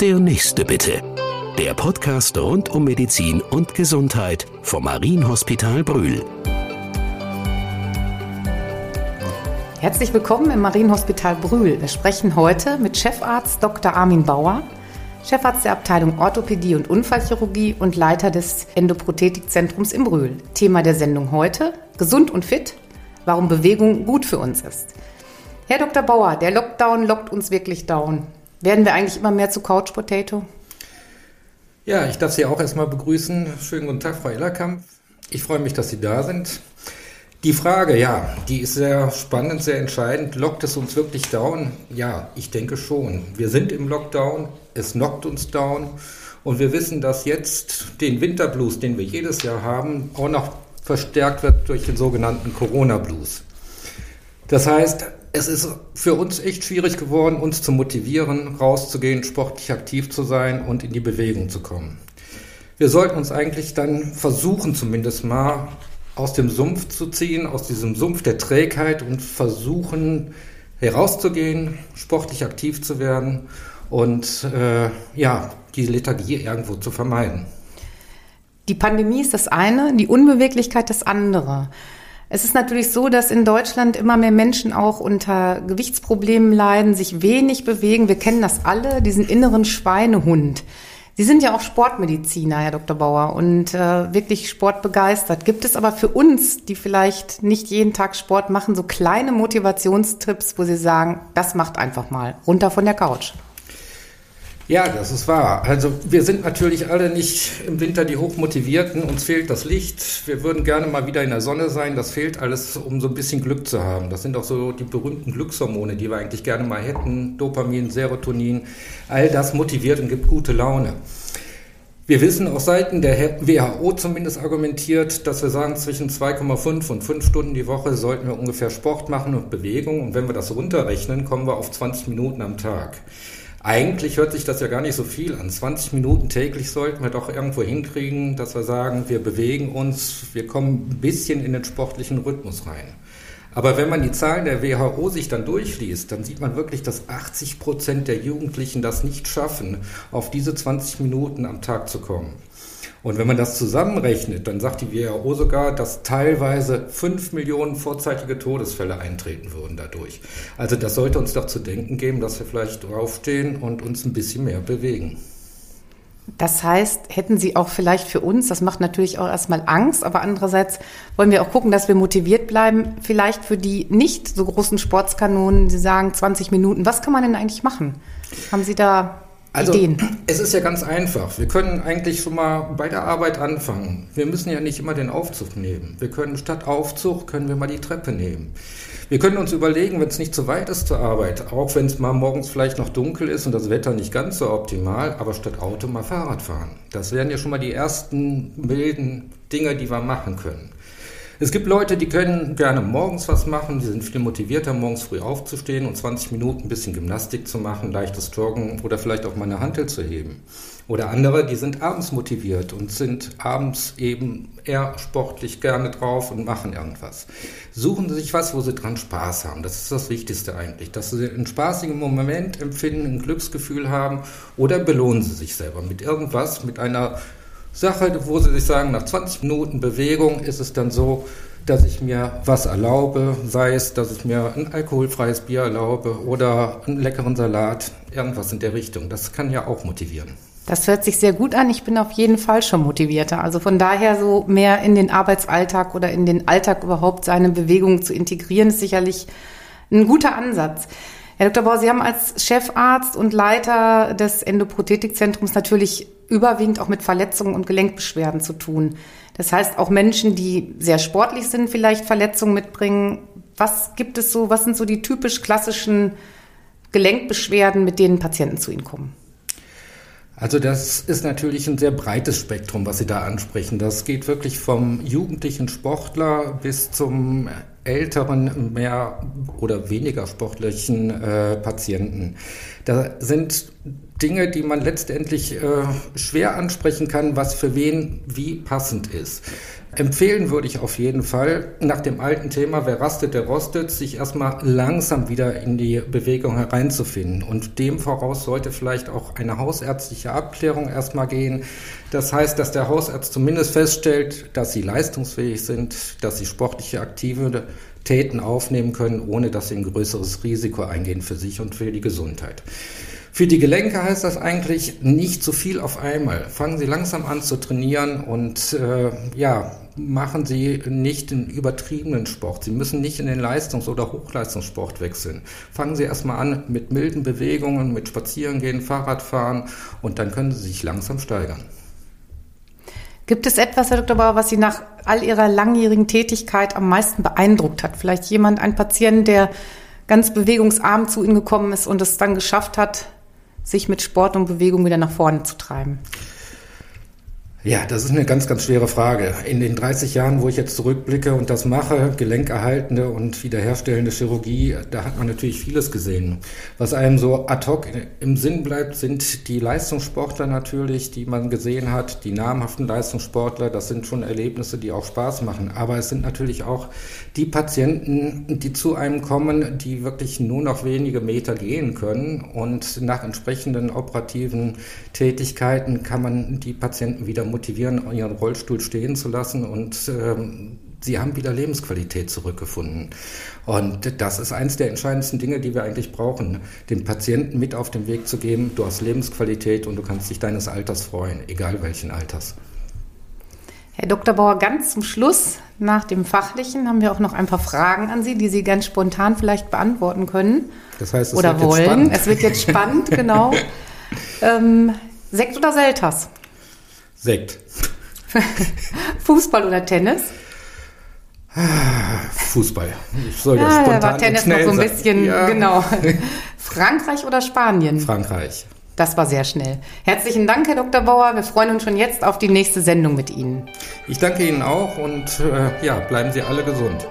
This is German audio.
Der nächste bitte. Der Podcast rund um Medizin und Gesundheit vom Marienhospital Brühl. Herzlich willkommen im Marienhospital Brühl. Wir sprechen heute mit Chefarzt Dr. Armin Bauer, Chefarzt der Abteilung Orthopädie und Unfallchirurgie und Leiter des Endoprothetikzentrums in Brühl. Thema der Sendung heute: Gesund und fit, warum Bewegung gut für uns ist. Herr Dr. Bauer, der Lockdown lockt uns wirklich down. Werden wir eigentlich immer mehr zu Couch Potato? Ja, ich darf Sie auch erstmal begrüßen. Schönen guten Tag, Frau Ellerkamp. Ich freue mich, dass Sie da sind. Die Frage, ja, die ist sehr spannend, sehr entscheidend. Lockt es uns wirklich down? Ja, ich denke schon. Wir sind im Lockdown, es knockt uns down und wir wissen, dass jetzt den Winterblues, den wir jedes Jahr haben, auch noch verstärkt wird durch den sogenannten Corona-Blues. Das heißt, es ist für uns echt schwierig geworden, uns zu motivieren, rauszugehen, sportlich aktiv zu sein und in die Bewegung zu kommen. Wir sollten uns eigentlich dann versuchen, zumindest mal aus dem Sumpf zu ziehen, aus diesem Sumpf der Trägheit und versuchen herauszugehen, sportlich aktiv zu werden und äh, ja, die Lethargie irgendwo zu vermeiden. Die Pandemie ist das eine, die Unbeweglichkeit das andere. Es ist natürlich so, dass in Deutschland immer mehr Menschen auch unter Gewichtsproblemen leiden, sich wenig bewegen. Wir kennen das alle, diesen inneren Schweinehund. Sie sind ja auch Sportmediziner, Herr Dr. Bauer, und äh, wirklich sportbegeistert. Gibt es aber für uns, die vielleicht nicht jeden Tag Sport machen, so kleine Motivationstipps, wo Sie sagen, das macht einfach mal runter von der Couch? Ja, das ist wahr. Also wir sind natürlich alle nicht im Winter die Hochmotivierten. Uns fehlt das Licht. Wir würden gerne mal wieder in der Sonne sein. Das fehlt alles, um so ein bisschen Glück zu haben. Das sind auch so die berühmten Glückshormone, die wir eigentlich gerne mal hätten. Dopamin, Serotonin. All das motiviert und gibt gute Laune. Wir wissen aus Seiten der WHO zumindest argumentiert, dass wir sagen, zwischen 2,5 und 5 Stunden die Woche sollten wir ungefähr Sport machen und Bewegung. Und wenn wir das runterrechnen, kommen wir auf 20 Minuten am Tag. Eigentlich hört sich das ja gar nicht so viel an. 20 Minuten täglich sollten wir doch irgendwo hinkriegen, dass wir sagen, wir bewegen uns, wir kommen ein bisschen in den sportlichen Rhythmus rein. Aber wenn man die Zahlen der WHO sich dann durchliest, dann sieht man wirklich, dass 80 Prozent der Jugendlichen das nicht schaffen, auf diese 20 Minuten am Tag zu kommen. Und wenn man das zusammenrechnet, dann sagt die WHO sogar, dass teilweise fünf Millionen vorzeitige Todesfälle eintreten würden dadurch. Also das sollte uns doch zu denken geben, dass wir vielleicht draufstehen und uns ein bisschen mehr bewegen. Das heißt, hätten Sie auch vielleicht für uns, das macht natürlich auch erstmal Angst, aber andererseits wollen wir auch gucken, dass wir motiviert bleiben, vielleicht für die nicht so großen Sportskanonen, Sie sagen 20 Minuten, was kann man denn eigentlich machen? Haben Sie da also, Ideen? Es ist ja ganz einfach. Wir können eigentlich schon mal bei der Arbeit anfangen. Wir müssen ja nicht immer den Aufzug nehmen. Wir können statt Aufzug können wir mal die Treppe nehmen. Wir können uns überlegen, wenn es nicht zu weit ist zur Arbeit, auch wenn es mal morgens vielleicht noch dunkel ist und das Wetter nicht ganz so optimal, aber statt Auto mal Fahrrad fahren. Das wären ja schon mal die ersten milden Dinge, die wir machen können. Es gibt Leute, die können gerne morgens was machen, die sind viel motivierter, morgens früh aufzustehen und 20 Minuten ein bisschen Gymnastik zu machen, leichtes Joggen oder vielleicht auch mal eine Hantel zu heben. Oder andere, die sind abends motiviert und sind abends eben eher sportlich gerne drauf und machen irgendwas. Suchen Sie sich was, wo Sie dran Spaß haben. Das ist das Wichtigste eigentlich. Dass Sie einen spaßigen Moment empfinden, ein Glücksgefühl haben oder belohnen Sie sich selber mit irgendwas, mit einer Sache, wo sie sich sagen, nach 20 Minuten Bewegung ist es dann so, dass ich mir was erlaube, sei es, dass ich mir ein alkoholfreies Bier erlaube oder einen leckeren Salat, irgendwas in der Richtung. Das kann ja auch motivieren. Das hört sich sehr gut an. Ich bin auf jeden Fall schon motivierter. Also von daher so mehr in den Arbeitsalltag oder in den Alltag überhaupt seine Bewegung zu integrieren, ist sicherlich ein guter Ansatz. Herr Dr. Bauer, Sie haben als Chefarzt und Leiter des Endoprothetikzentrums natürlich überwiegend auch mit Verletzungen und Gelenkbeschwerden zu tun. Das heißt, auch Menschen, die sehr sportlich sind, vielleicht Verletzungen mitbringen. Was gibt es so, was sind so die typisch klassischen Gelenkbeschwerden, mit denen Patienten zu Ihnen kommen? Also das ist natürlich ein sehr breites Spektrum, was Sie da ansprechen. Das geht wirklich vom jugendlichen Sportler bis zum älteren, mehr oder weniger sportlichen äh, Patienten. Da sind Dinge, die man letztendlich äh, schwer ansprechen kann, was für wen wie passend ist. Empfehlen würde ich auf jeden Fall nach dem alten Thema, wer rastet, der rostet, sich erstmal langsam wieder in die Bewegung hereinzufinden. Und dem voraus sollte vielleicht auch eine hausärztliche Abklärung erstmal gehen. Das heißt, dass der Hausarzt zumindest feststellt, dass sie leistungsfähig sind, dass sie sportliche Aktivitäten aufnehmen können, ohne dass sie ein größeres Risiko eingehen für sich und für die Gesundheit. Für die Gelenke heißt das eigentlich nicht zu viel auf einmal. Fangen Sie langsam an zu trainieren und äh, ja, machen Sie nicht den übertriebenen Sport. Sie müssen nicht in den Leistungs- oder Hochleistungssport wechseln. Fangen Sie erstmal an mit milden Bewegungen, mit Spazierengehen, Fahrradfahren und dann können Sie sich langsam steigern. Gibt es etwas, Herr Dr. Bauer, was Sie nach all Ihrer langjährigen Tätigkeit am meisten beeindruckt hat? Vielleicht jemand, ein Patient, der ganz bewegungsarm zu Ihnen gekommen ist und es dann geschafft hat, sich mit Sport und Bewegung wieder nach vorne zu treiben? Ja, das ist eine ganz, ganz schwere Frage. In den 30 Jahren, wo ich jetzt zurückblicke und das mache, gelenkerhaltende und wiederherstellende Chirurgie, da hat man natürlich vieles gesehen. Was einem so ad hoc im Sinn bleibt, sind die Leistungssportler natürlich, die man gesehen hat, die namhaften Leistungssportler. Das sind schon Erlebnisse, die auch Spaß machen. Aber es sind natürlich auch die Patienten, die zu einem kommen, die wirklich nur noch wenige Meter gehen können. Und nach entsprechenden operativen Tätigkeiten kann man die Patienten wieder motivieren, ihren Rollstuhl stehen zu lassen und ähm, sie haben wieder Lebensqualität zurückgefunden. Und das ist eines der entscheidendsten Dinge, die wir eigentlich brauchen, den Patienten mit auf den Weg zu geben, du hast Lebensqualität und du kannst dich deines Alters freuen, egal welchen Alters. Herr Dr. Bauer, ganz zum Schluss, nach dem Fachlichen, haben wir auch noch ein paar Fragen an Sie, die Sie ganz spontan vielleicht beantworten können. Das heißt, es oder wird wollen. Jetzt es wird jetzt spannend, genau. Ähm, Sekt oder Selters? Sekt. Fußball oder Tennis? Fußball. Ich soll ja, spontan da war Tennis noch so ein bisschen, ja. genau. Frankreich oder Spanien? Frankreich. Das war sehr schnell. Herzlichen Dank, Herr Dr. Bauer. Wir freuen uns schon jetzt auf die nächste Sendung mit Ihnen. Ich danke Ihnen auch und äh, ja, bleiben Sie alle gesund.